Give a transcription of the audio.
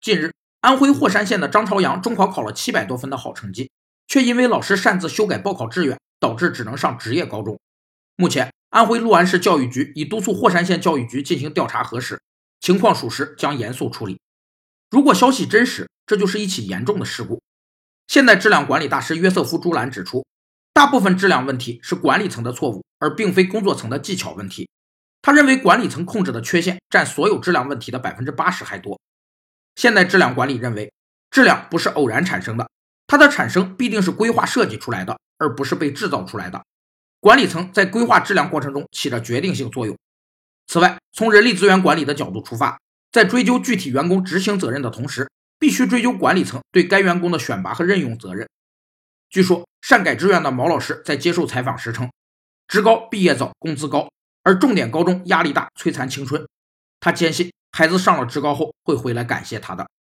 近日，安徽霍山县的张朝阳中考考了七百多分的好成绩，却因为老师擅自修改报考志愿，导致只能上职业高中。目前，安徽六安市教育局已督促霍山县教育局进行调查核实，情况属实将严肃处理。如果消息真实，这就是一起严重的事故。现代质量管理大师约瑟夫·朱兰指出，大部分质量问题是管理层的错误，而并非工作层的技巧问题。他认为管理层控制的缺陷占所有质量问题的百分之八十还多。现代质量管理认为，质量不是偶然产生的，它的产生必定是规划设计出来的，而不是被制造出来的。管理层在规划质量过程中起着决定性作用。此外，从人力资源管理的角度出发，在追究具体员工执行责任的同时，必须追究管理层对该员工的选拔和任用责任。据说善改志愿的毛老师在接受采访时称：“职高毕业早，工资高，而重点高中压力大，摧残青春。”他坚信孩子上了职高后会回来感谢他的。